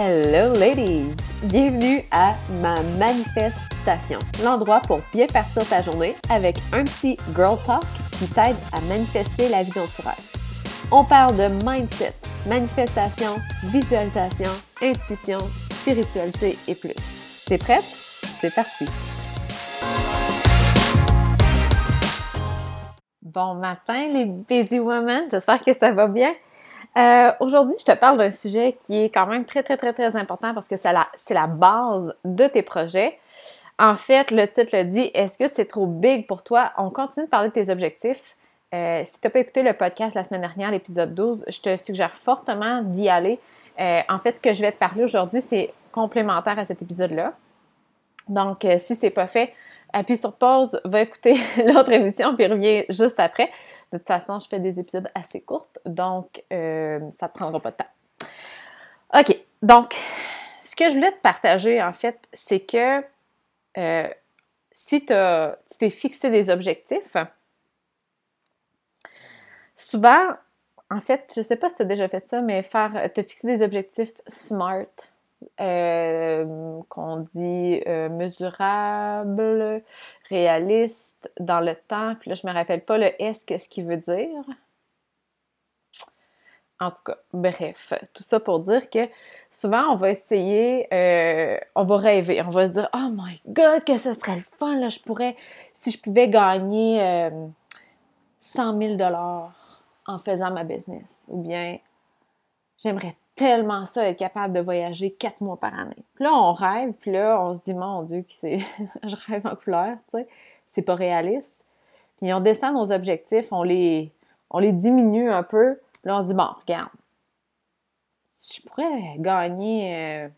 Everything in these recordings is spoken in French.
Hello ladies! Bienvenue à ma manifestation, l'endroit pour bien partir ta journée avec un petit girl talk qui t'aide à manifester la vie dont. On parle de mindset, manifestation, visualisation, intuition, spiritualité et plus. T'es prête? C'est parti! Bon matin les busy women, j'espère que ça va bien. Euh, aujourd'hui, je te parle d'un sujet qui est quand même très, très, très, très important parce que c'est la, la base de tes projets. En fait, le titre le dit Est-ce que c'est trop big pour toi? On continue de parler de tes objectifs. Euh, si tu n'as pas écouté le podcast la semaine dernière, l'épisode 12, je te suggère fortement d'y aller. Euh, en fait, ce que je vais te parler aujourd'hui, c'est complémentaire à cet épisode-là. Donc, si ce n'est pas fait, appuie sur pause, va écouter l'autre émission, puis reviens juste après. De toute façon, je fais des épisodes assez courts, donc euh, ça ne te prendra pas de temps. OK, donc, ce que je voulais te partager, en fait, c'est que euh, si tu t'es fixé des objectifs, souvent, en fait, je ne sais pas si tu as déjà fait ça, mais faire te fixer des objectifs SMART, euh, qu'on dit euh, mesurable, réaliste dans le temps. Puis là, je me rappelle pas le S, qu'est-ce qu'il veut dire. En tout cas, bref, tout ça pour dire que souvent, on va essayer, euh, on va rêver, on va se dire « Oh my God, que ce serait le fun, là, je pourrais, si je pouvais gagner 100 000 en faisant ma business. » Ou bien « J'aimerais tellement ça, être capable de voyager quatre mois par année. Puis là, on rêve, puis là, on se dit, mon Dieu, c'est... je rêve en couleur, tu sais. C'est pas réaliste. Puis on descend nos objectifs, on les, on les diminue un peu. Puis là, on se dit, bon, regarde, je pourrais gagner euh,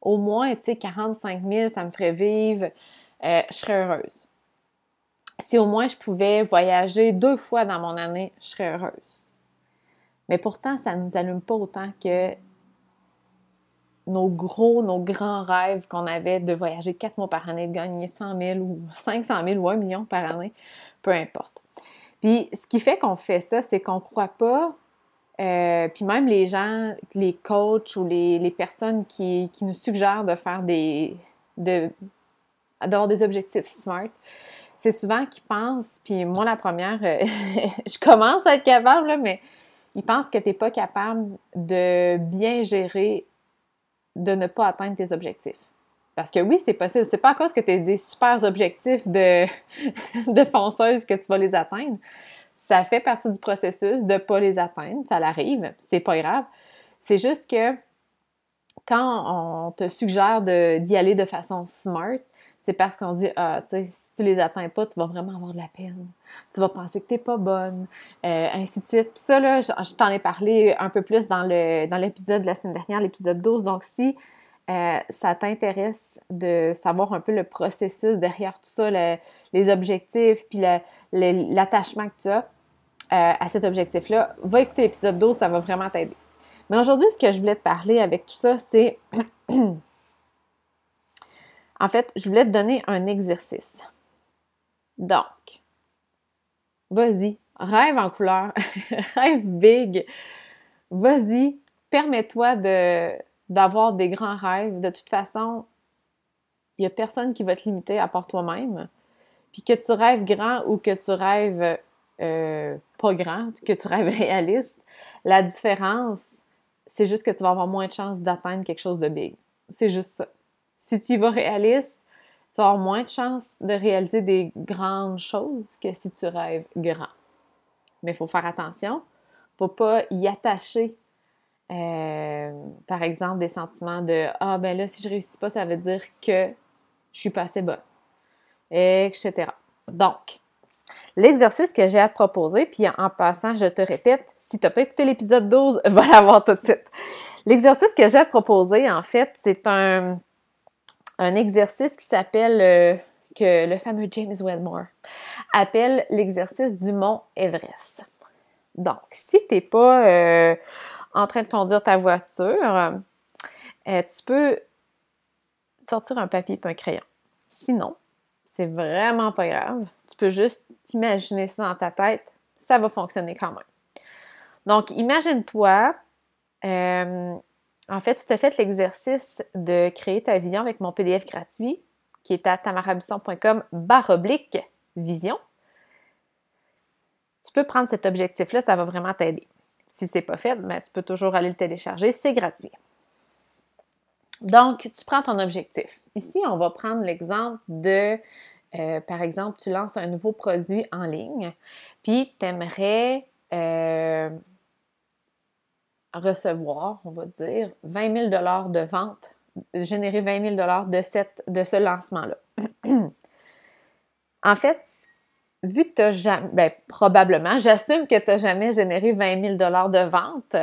au moins, tu sais, 45 000, ça me ferait vivre, euh, je serais heureuse. Si au moins je pouvais voyager deux fois dans mon année, je serais heureuse. Mais pourtant, ça ne nous allume pas autant que nos gros, nos grands rêves qu'on avait de voyager quatre mois par année, de gagner 100 000 ou 500 000 ou 1 million par année, peu importe. Puis ce qui fait qu'on fait ça, c'est qu'on ne croit pas, euh, puis même les gens, les coachs ou les, personnes qui, nous suggèrent de faire des. de d'avoir des objectifs smart, c'est souvent qu'ils pensent, puis moi la première, euh, je commence à être capable, là, mais ils pensent que tu n'es pas capable de bien gérer, de ne pas atteindre tes objectifs. Parce que oui, c'est possible. C'est pas à cause que tu as des super objectifs de, de fonceuse que tu vas les atteindre. Ça fait partie du processus de ne pas les atteindre. Ça l'arrive. C'est pas grave. C'est juste que quand on te suggère d'y aller de façon smart, c'est parce qu'on dit, ah, tu sais, si tu les atteins pas, tu vas vraiment avoir de la peine. Tu vas penser que tu n'es pas bonne, euh, ainsi de suite. Puis ça, là, je, t'en ai parlé un peu plus dans l'épisode dans de la semaine dernière, l'épisode 12. Donc, si euh, ça t'intéresse de savoir un peu le processus derrière tout ça, les objectifs, puis l'attachement que tu as euh, à cet objectif-là, va écouter l'épisode 12, ça va vraiment t'aider. Mais aujourd'hui, ce que je voulais te parler avec tout ça, c'est En fait, je voulais te donner un exercice. Donc, vas-y, rêve en couleur, rêve big. Vas-y, permets-toi d'avoir des grands rêves. De toute façon, il n'y a personne qui va te limiter à part toi-même. Puis que tu rêves grand ou que tu rêves euh, pas grand, que tu rêves réaliste, la différence, c'est juste que tu vas avoir moins de chances d'atteindre quelque chose de big. C'est juste ça si tu y vas réaliste, tu vas avoir moins de chances de réaliser des grandes choses que si tu rêves grand. Mais il faut faire attention. Il ne faut pas y attacher, euh, par exemple, des sentiments de Ah, ben là, si je ne réussis pas, ça veut dire que je suis pas assez bonne, etc. Donc, l'exercice que j'ai à te proposer, puis en passant, je te répète, si tu n'as pas écouté l'épisode 12, va l'avoir tout de suite. L'exercice que j'ai à te proposer, en fait, c'est un un exercice qui s'appelle, euh, que le fameux James Wedmore appelle l'exercice du mont Everest. Donc, si tu n'es pas euh, en train de conduire ta voiture, euh, tu peux sortir un papier et un crayon. Sinon, c'est vraiment pas grave. Tu peux juste imaginer ça dans ta tête. Ça va fonctionner quand même. Donc, imagine-toi en fait, si tu as fait l'exercice de créer ta vision avec mon PDF gratuit, qui est à tamarabisson.com baroblique vision, tu peux prendre cet objectif-là, ça va vraiment t'aider. Si ce n'est pas fait, ben, tu peux toujours aller le télécharger, c'est gratuit. Donc, tu prends ton objectif. Ici, on va prendre l'exemple de, euh, par exemple, tu lances un nouveau produit en ligne, puis tu aimerais euh, recevoir, on va dire, 20 000 de vente, générer 20 000 de, cette, de ce lancement-là. en fait, vu que tu n'as jamais, ben, probablement, j'assume que tu n'as jamais généré 20 000 de vente.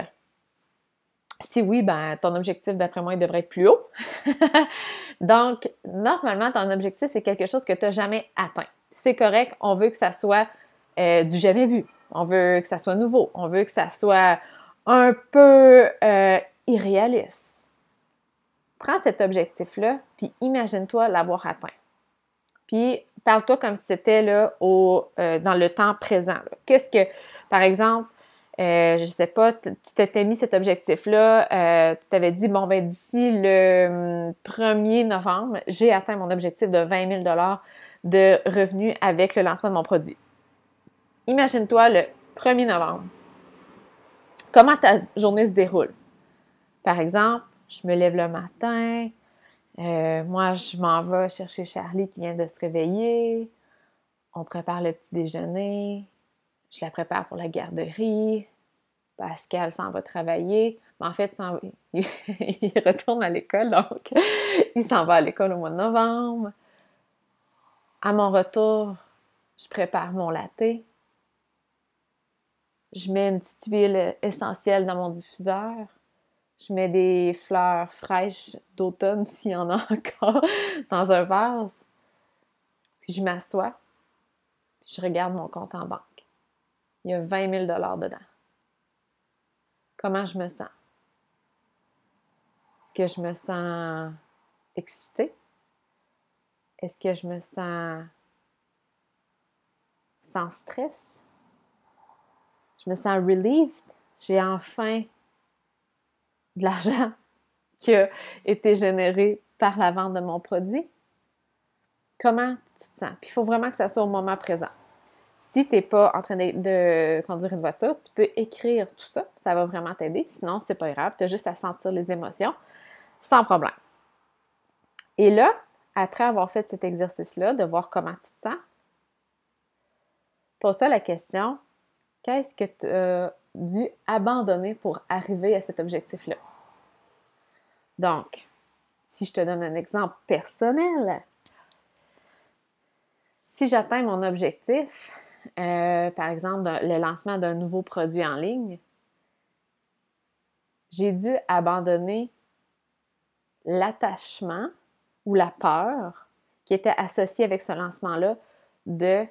Si oui, ben, ton objectif, d'après moi, il devrait être plus haut. Donc, normalement, ton objectif, c'est quelque chose que tu n'as jamais atteint. C'est correct, on veut que ça soit euh, du jamais vu. On veut que ça soit nouveau. On veut que ça soit un peu euh, irréaliste. Prends cet objectif-là, puis imagine-toi l'avoir atteint. Puis parle-toi comme si c'était là au, euh, dans le temps présent. Qu'est-ce que, par exemple, euh, je ne sais pas, tu t'étais mis cet objectif-là, tu t'avais dit, bon, ben d'ici le 1er hum, novembre, j'ai atteint mon objectif de 20 000 de revenus avec le lancement de mon produit. Imagine-toi le 1er novembre comment ta journée se déroule? Par exemple, je me lève le matin, euh, moi, je m'en vais chercher Charlie qui vient de se réveiller. On prépare le petit déjeuner. Je la prépare pour la garderie. Pascal s'en va travailler. Mais en fait, il retourne à l'école, donc il s'en va à l'école au mois de novembre. À mon retour, je prépare mon latte. Je mets une petite huile essentielle dans mon diffuseur. Je mets des fleurs fraîches d'automne, s'il y en a encore, dans un vase. Puis je m'assois. je regarde mon compte en banque. Il y a 20 000 dedans. Comment je me sens? Est-ce que je me sens excitée? Est-ce que je me sens sans stress? Je me sens relieved. J'ai enfin de l'argent qui a été généré par la vente de mon produit. Comment tu te sens? Puis il faut vraiment que ça soit au moment présent. Si tu n'es pas en train de, conduire une voiture, tu peux écrire tout ça. Ça va vraiment t'aider. Sinon, c'est pas grave. Tu as juste à sentir les émotions sans problème. Et là, après avoir fait cet exercice-là, de voir comment tu te sens, pose-toi la question Qu'est-ce que tu as dû abandonner pour arriver à cet objectif-là? Donc, si je te donne un exemple personnel, si j'atteins mon objectif, euh, par exemple le lancement d'un nouveau produit en ligne, j'ai dû abandonner l'attachement ou la peur qui était associée avec ce lancement-là de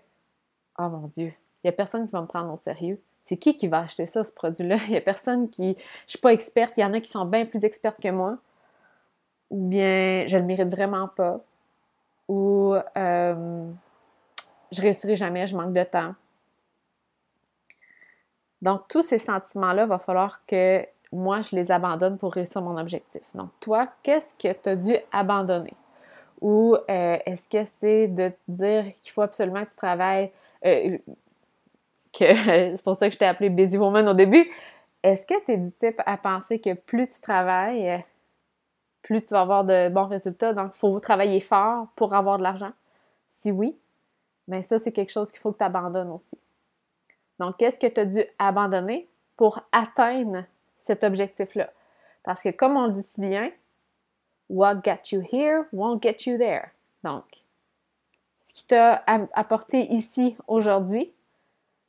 Oh mon Dieu, il n'y a personne qui va me prendre au sérieux. C'est qui qui va acheter ça, ce produit-là? Il n'y a personne qui. Je ne suis pas experte. Il y en a qui sont bien plus expertes que moi. Ou bien je ne le mérite vraiment pas. Ou euh, je réussirai jamais, je manque de temps. Donc, tous ces sentiments-là, va falloir que moi, je les abandonne pour réussir mon objectif. Donc, toi, qu'est-ce que tu as dû abandonner? Ou euh, est-ce que c'est de te dire qu'il faut absolument que tu travailles, euh, c'est pour ça que je t'ai appelé Busy Woman au début. Est-ce que tu es du type à penser que plus tu travailles, plus tu vas avoir de bons résultats, donc il faut travailler fort pour avoir de l'argent? Si oui, mais ça, c'est quelque chose qu'il faut que tu abandonnes aussi. Donc, qu'est-ce que tu as dû abandonner pour atteindre cet objectif-là? Parce que comme on le dit si bien, what got you here won't get you there. Donc, ce qui t'a apporté ici aujourd'hui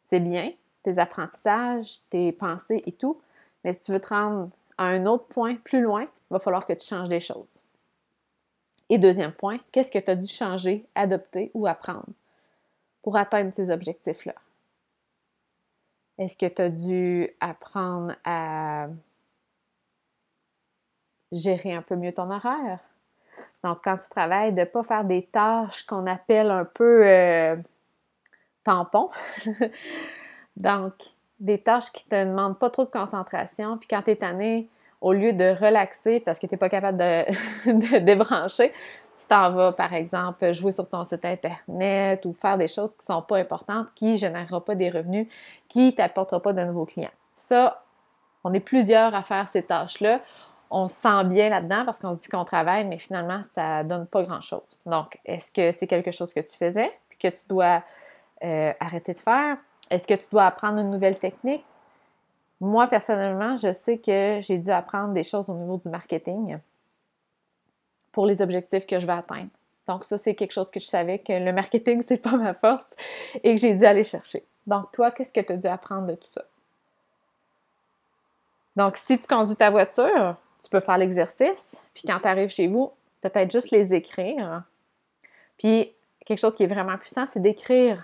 c'est bien, tes apprentissages, tes pensées et tout, mais si tu veux te rendre à un autre point plus loin, il va falloir que tu changes des choses. Et deuxième point, qu'est-ce que tu as dû changer, adopter ou apprendre pour atteindre ces objectifs-là? Est-ce que tu as dû apprendre à gérer un peu mieux ton horaire? Donc, quand tu travailles, de ne pas faire des tâches qu'on appelle un peu euh, tampon. Donc, des tâches qui te demandent pas trop de concentration. Puis quand tu es tanné, au lieu de relaxer parce que tu n'es pas capable de, débrancher, tu t'en vas, par exemple, jouer sur ton site Internet ou faire des choses qui ne sont pas importantes, qui ne généreront pas des revenus, qui ne t'apporteront pas de nouveaux clients. Ça, on est plusieurs à faire ces tâches-là. On se sent bien là-dedans parce qu'on se dit qu'on travaille, mais finalement, ça ne donne pas grand-chose. Donc, est-ce que c'est quelque chose que tu faisais puis que tu dois euh, arrêter de faire? Est-ce que tu dois apprendre une nouvelle technique? Moi, personnellement, je sais que j'ai dû apprendre des choses au niveau du marketing pour les objectifs que je veux atteindre. Donc, ça, c'est quelque chose que je savais que le marketing, c'est pas ma force et que j'ai dû aller chercher. Donc, toi, qu'est-ce que tu as dû apprendre de tout ça? Donc, si tu conduis ta voiture, tu peux faire l'exercice, puis quand tu arrives chez vous, peut-être juste les écrire. Puis, quelque chose qui est vraiment puissant, c'est d'écrire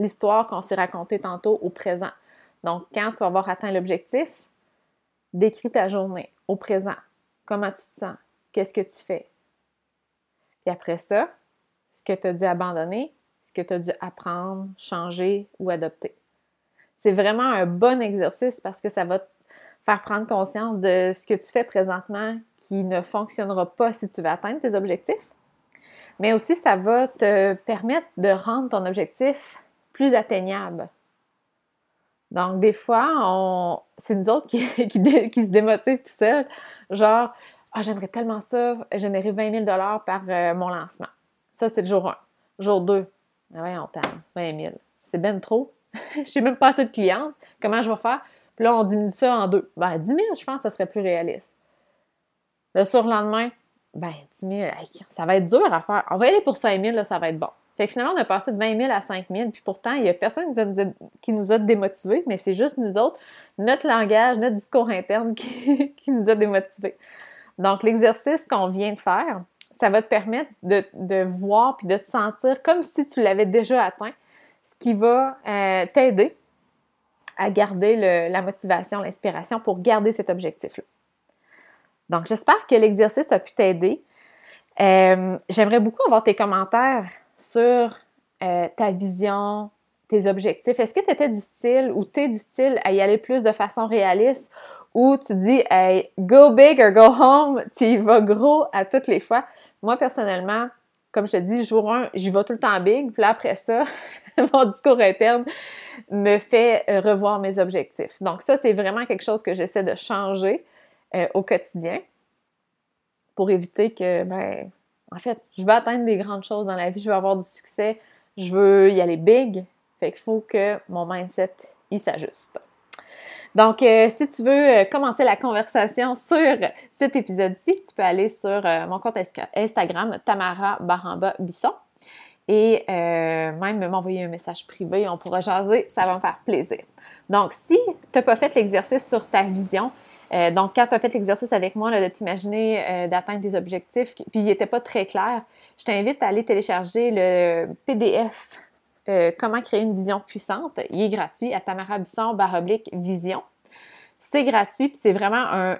l'histoire qu'on s'est racontée tantôt au présent. Donc, quand tu vas avoir atteint l'objectif, décris ta journée au présent. Comment tu te sens? Qu'est-ce que tu fais? Puis après ça, ce que tu as dû abandonner, ce que tu as dû apprendre, changer ou adopter. C'est vraiment un bon exercice parce que ça va te faire prendre conscience de ce que tu fais présentement qui ne fonctionnera pas si tu veux atteindre tes objectifs. Mais aussi, ça va te permettre de rendre ton objectif plus atteignable. Donc, des fois, c'est nous autres qui, se démotivent tout seul. Genre, ah, j'aimerais tellement ça, générer 20 000 par euh, mon lancement. Ça, c'est le jour 1. Jour 2, ah ouais, on 20 000. C'est ben trop. Je n'ai même pas assez de clientes. Comment je vais faire? Puis là, on diminue ça en deux. Ben, 10 000, je pense que ça serait plus réaliste. Le surlendemain, ben, 10 000, ça va être dur à faire. On va aller pour 5 000, là, ça va être bon. Fait que finalement, on a passé de 20 000 à 5 000, puis pourtant, il n'y a personne qui nous a, démotivés, mais c'est juste nous autres, notre langage, notre discours interne qui, nous a démotivés. Donc, l'exercice qu'on vient de faire, ça va te permettre de, voir puis de te sentir comme si tu l'avais déjà atteint, ce qui va euh, t'aider à garder la motivation, l'inspiration pour garder cet objectif-là. Donc, j'espère que l'exercice a pu t'aider. Euh, j'aimerais beaucoup avoir tes commentaires sur euh, ta vision, tes objectifs. Est-ce que tu étais du style ou tu es du style à y aller plus de façon réaliste ou tu dis go big or go home, tu y vas gros à toutes les fois? Moi, personnellement, comme je te dis, jour 1, j'y vais tout le temps big, puis après ça, mon discours interne me fait euh, revoir mes objectifs. Donc ça, c'est vraiment quelque chose que j'essaie de changer euh, au quotidien pour éviter que, ben, en fait, je veux atteindre des grandes choses dans la vie, je veux avoir du succès, je veux y aller big. Fait qu'il faut que mon mindset, il s'ajuste. Donc, euh, si tu veux euh, commencer la conversation sur cet épisode-ci, tu peux aller sur euh, mon compte Instagram, Tamara Baramba Bisson. Et même m'envoyer un message privé, on pourra jaser, ça va me faire plaisir. Donc, si tu n'as pas fait l'exercice sur ta vision, euh, donc, quand tu as fait l'exercice avec moi de t'imaginer euh, d'atteindre des objectifs, puis il n'était pas très clair, je t'invite à aller télécharger le PDF euh, Comment créer une vision puissante. Il est gratuit à Tamara Bisson baroblique vision. C'est gratuit, puis c'est vraiment un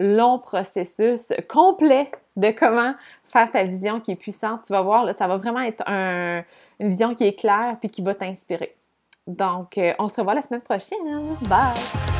long processus complet de comment faire ta vision qui est puissante. Tu vas voir, ça va vraiment être une vision qui est claire puis qui va t'inspirer. Donc, on se revoit la semaine prochaine. Bye!